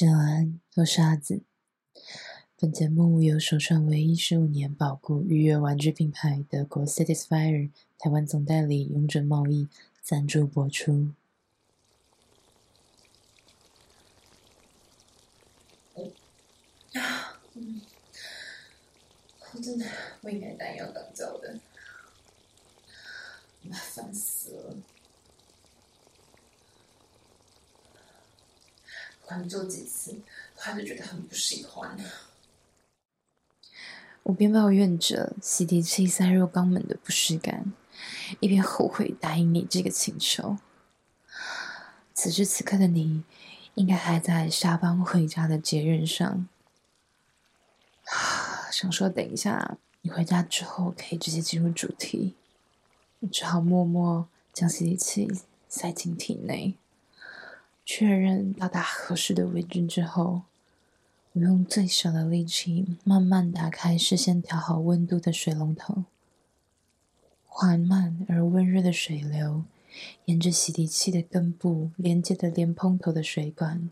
晚安，我是阿梓。本节目由首创唯一十五年保固预约玩具品牌德国 Satisfyer 台湾总代理永准贸易赞助播出。啊，我真的不应该单腰当造的，麻烦死了。反正做几次，他就觉得很不喜欢。我边抱怨着洗涤器塞入肛门的不适感，一边后悔答应你这个请求。此时此刻的你，应该还在下班回家的捷运上，想说等一下你回家之后可以直接进入主题，我只好默默将洗涤器塞进体内。确认到达合适的位置之后，我用最小的力气慢慢打开事先调好温度的水龙头，缓慢而温热的水流沿着洗涤器的根部连接的连喷头的水管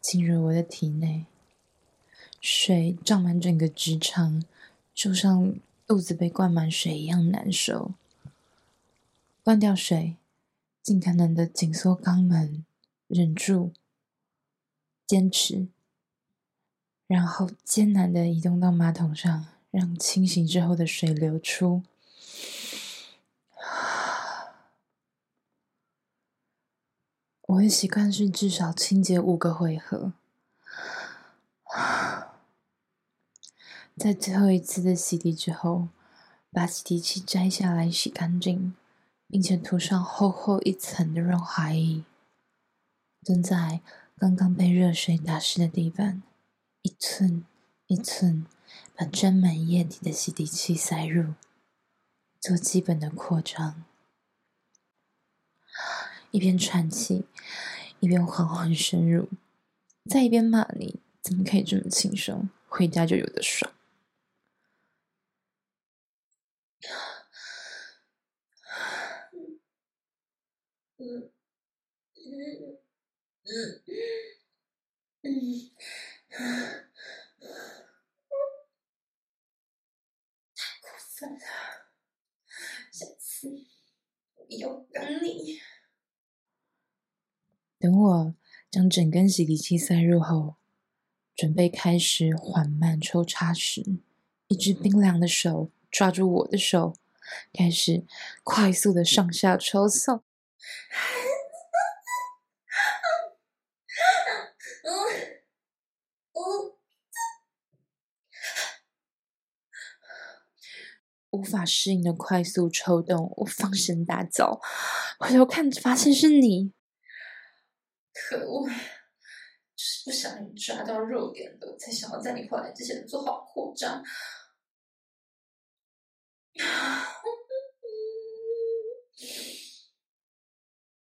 进入我的体内，水胀满整个直肠，就像肚子被灌满水一样难受。关掉水，尽可能的紧缩肛门。忍住，坚持，然后艰难的移动到马桶上，让清醒之后的水流出。我的习惯是至少清洁五个回合。在最后一次的洗涤之后，把洗涤器摘下来洗干净，并且涂上厚厚一层的润滑液。蹲在刚刚被热水打湿的地板，一寸一寸把沾满液体的洗涤器塞入，做基本的扩张。一边喘气，一边缓缓深入，再一边骂你怎么可以这么轻松，回家就有的爽。嗯嗯嗯嗯，太过分了！下次我要等你。等我将整根洗涤器塞入后，准备开始缓慢抽插时，一只冰凉的手抓住我的手，开始快速的上下抽送。无法适应的快速抽动，我放声大叫，回头看，发现是你。可恶！就是不想你抓到肉点的，才想要在你回来之前做好扩张。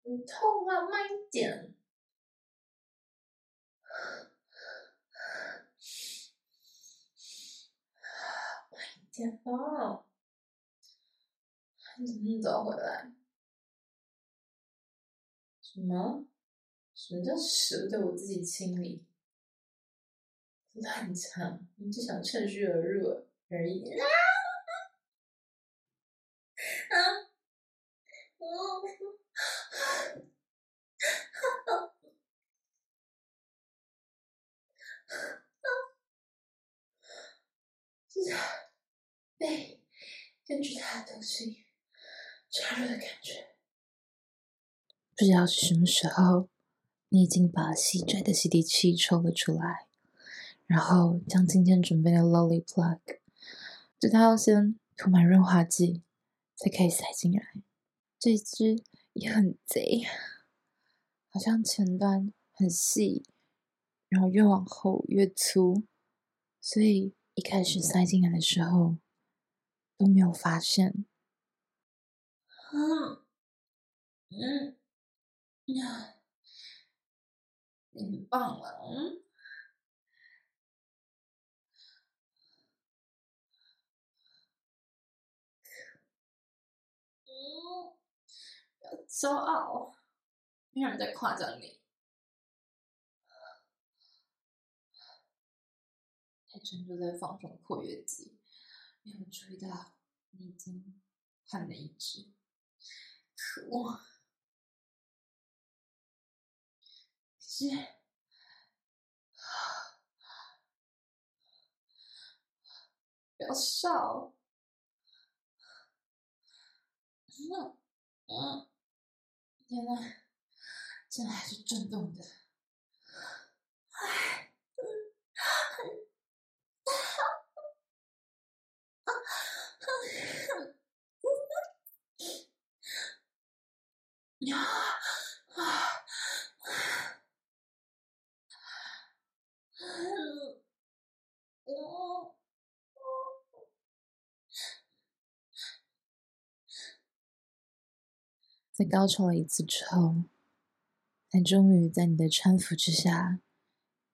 你痛啊？慢一点。慢一点哦。你怎么那么早回来？什么？什么叫舍得我自己清理？乱讲！你只想趁虚而入而已。啊！啊！哦！这是被根据他的东西。插入的感觉，不知道是什么时候，你已经把细窄的洗涤器抽了出来，然后将今天准备的 Lolly Plug，这套要先涂满润滑剂，才可以塞进来。这支也很贼，好像前端很细，然后越往后越粗，所以一开始塞进来的时候都没有发现。嗯嗯呀，你很棒了，嗯，嗯，要骄傲，没有人在夸奖你。还专注在放松括约肌，没有注意到你已经换了一只。可恶！可是，不要笑。嗯嗯，天呐，竟然还是震动的。唉，呀啊啊！在高潮了一次之后，才终于在你的搀扶之下，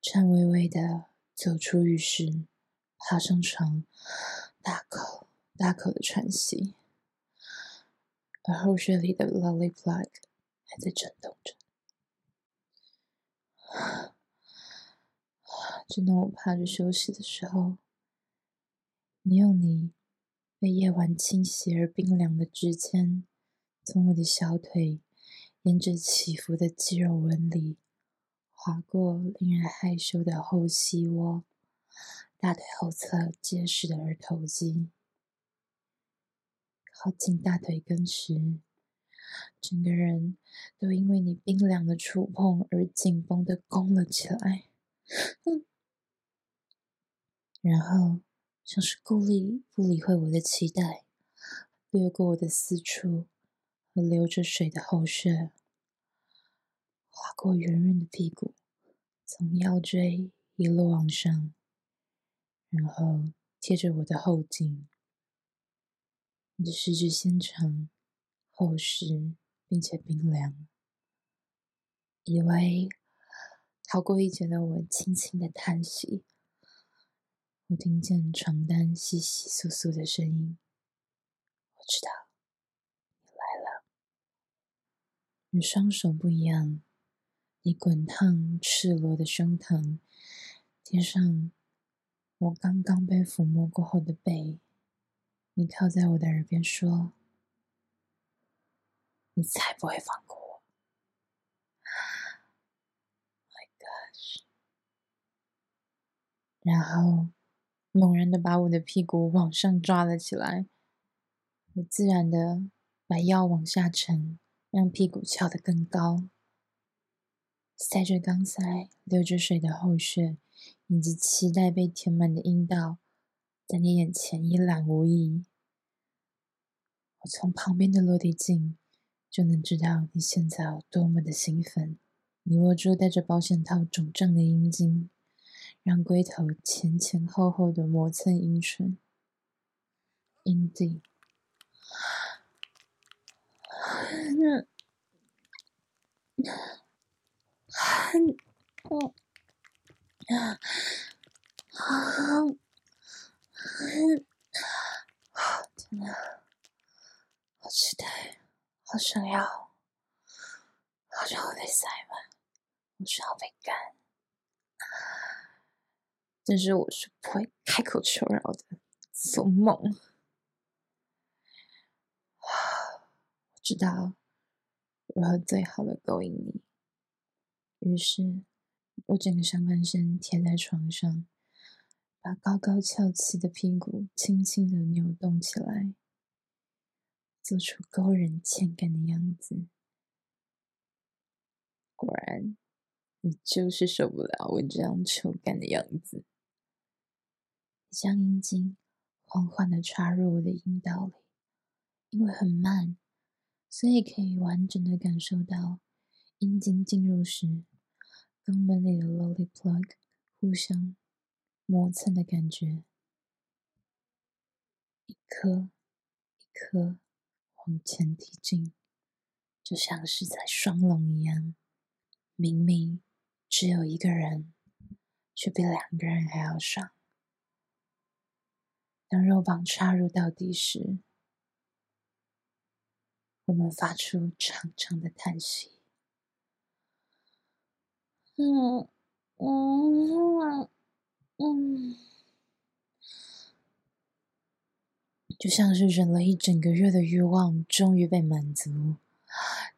颤巍巍的走出浴室，爬上床，大口大口的喘息，而后穴里的 Lolly Plug 还在震动着。正当我趴着休息的时候，你用你被夜晚侵袭而冰凉的指尖。从我的小腿沿着起伏的肌肉纹理划过，令人害羞的后膝窝，大腿后侧结实的二头肌，靠近大腿根时，整个人都因为你冰凉的触碰而紧绷的弓了起来。然后像是故意不理会我的期待，掠过我的私处。和流着水的后穴，划过圆润的屁股，从腰椎一路往上，然后贴着我的后颈，你的十指纤长、厚实，并且冰凉。以为逃过一劫的我轻轻的叹息，我听见床单窸窸窣窣的声音，我知道。与双手不一样，你滚烫赤裸的胸膛贴上我刚刚被抚摸过后的背，你靠在我的耳边说：“你才不会放过我。” My gosh！然后猛然的把我的屁股往上抓了起来，我自然的把腰往下沉。让屁股翘得更高，塞着肛塞、流着水的后穴，以及期待被填满的阴道，在你眼前一览无遗。我从旁边的落地镜就能知道你现在有多么的兴奋。你握住带着保险套肿胀的阴茎，让龟头前前后后的磨蹭阴唇、阴蒂。嗯，很，嗯，啊，好，嗯，天哪，好期待，好想要，好想要被塞满，我想要被干，但是我是不会开口求饶的，做梦。知道。如何最好的勾引你？于是，我整个上半身贴在床上，把高高翘起的屁股轻轻的扭动起来，做出勾人欠干的样子。果然，你就是受不了我这样臭干的样子。你将阴茎缓缓的插入我的阴道里，因为很慢。所以可以完整的感受到阴茎进入时，肛门里的 lolly plug 互相磨蹭的感觉，一颗一颗往前递进，就像是在双龙一样。明明只有一个人，却比两个人还要爽。当肉棒插入到底时，我们发出长长的叹息。嗯嗯嗯。就像是忍了一整个月的欲望终于被满足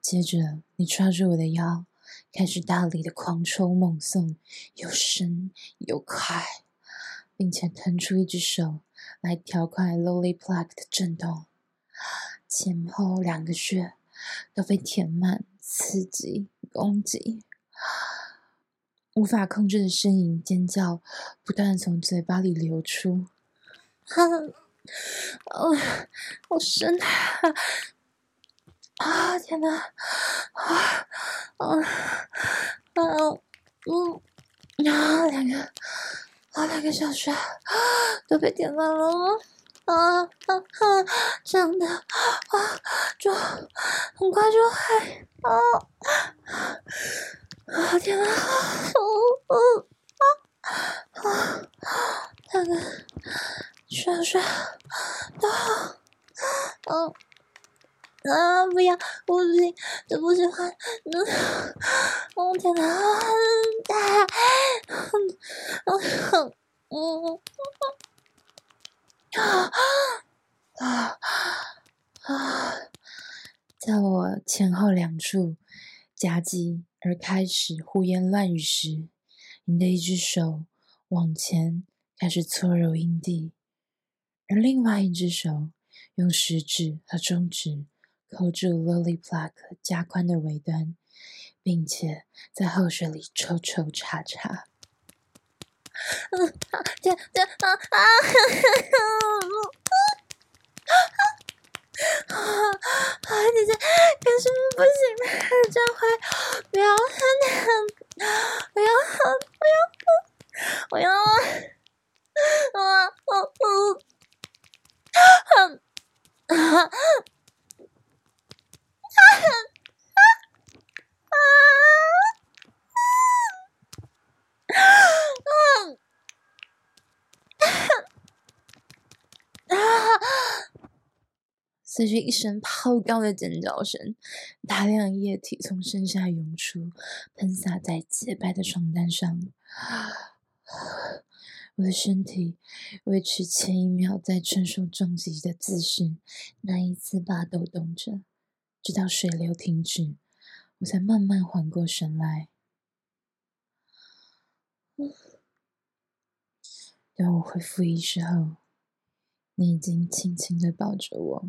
接着你抓住我的腰开始大力的狂抽猛送又深又快并且腾出一只手来调快 lowly plaque 的震动。前后两个穴都被填满，刺激攻击，无法控制的呻吟尖叫不断从嘴巴里流出。啊，哦，好深啊！啊，天哪！啊，啊，啊，嗯，啊，两个，啊，两个小时啊，都被填满了。啊啊啊！真的啊，就很快就会啊啊！天哪！哦哦啊啊！那个睡睡都好啊啊！不要，我不行，我不喜欢。嗯，哦天哪！啊嗯嗯。啊啊啊啊啊！在我前后两处夹击而开始胡言乱语时，你的一只手往前开始搓揉阴蒂，而另外一只手用食指和中指扣住 Loli Plug 加宽的尾端，并且在后穴里抽抽插插。嗯，这这啊啊！啊啊！姐姐，可是不行的，这样会不要那样，不要不要，我要啊啊啊啊！随着一声抛高的尖叫声，大量液体从身下涌出，喷洒在洁白的床单上。我的身体维持前一秒在承受重击的姿势，那一次把抖动着，直到水流停止，我才慢慢缓过神来。当我恢复意识后，你已经轻轻的抱着我。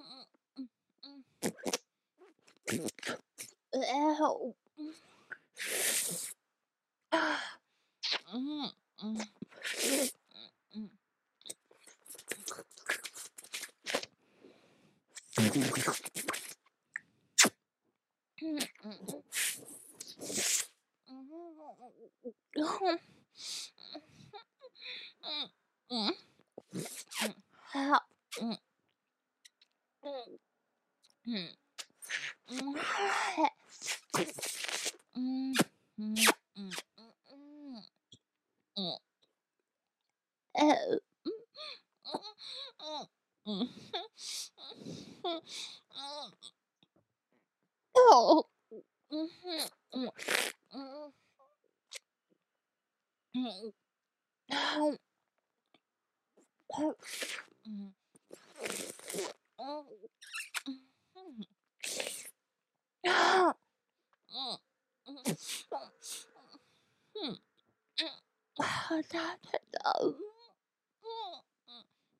我好大太大了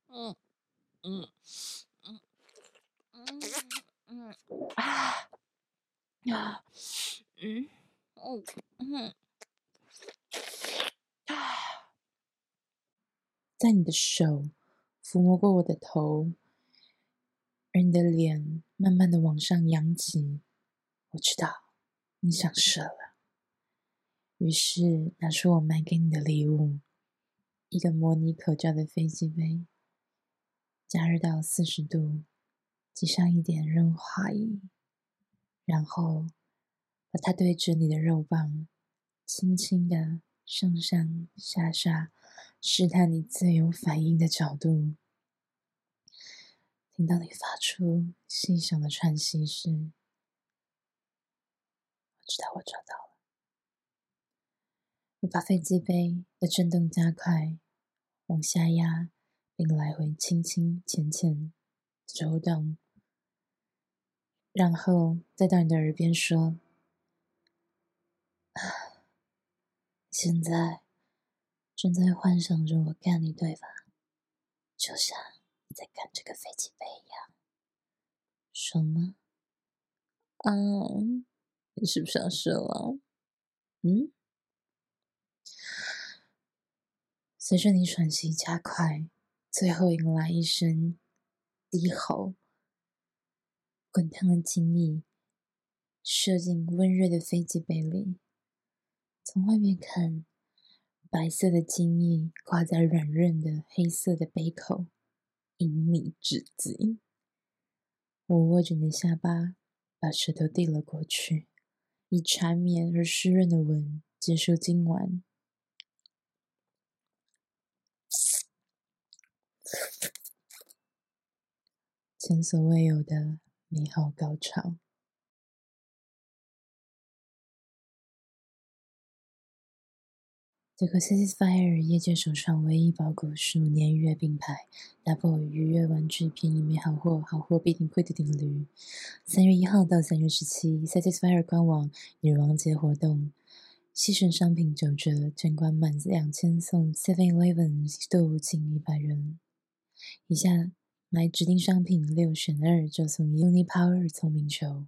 嗯嗯嗯啊嗯嗯啊在你的手抚摸过我的头，而你的脸慢慢的往上扬起。我知道你想射了，于是拿出我买给你的礼物，一个模拟口罩的飞机杯，加热到四十度，挤上一点润滑液，然后把它对着你的肉棒，轻轻的上上下下试探你最有反应的角度，听到你发出细小的喘息声。我知道我找到了。我把飞机杯的震动加快，往下压，并来回轻轻浅浅抽动，然后再到你的耳边说：“啊，现在正在幻想着我干你，对吧？就像你在干这个飞机杯一样，爽吗？”嗯。你是不是要射了？嗯？随着你喘息加快，最后迎来一声低吼，滚烫的精液射进温热的飞机杯里。从外面看，白色的精液挂在软润的黑色的杯口，隐秘至极。我握着你的下巴，把舌头递了过去。以缠绵而湿润的吻结束今晚，前所未有的美好高潮。这个 Satisfyer 业界首创唯一包裹数年月并排，Double 愉悦玩具便宜没好货，好货必定贵的定律。三月一号到三月十七，Satisfyer 官网女王节活动，携选商品九折，整罐满两千送 Seven Eleven 购物金一百元。以下买指定商品六选二就送 Uni Power 聪明球。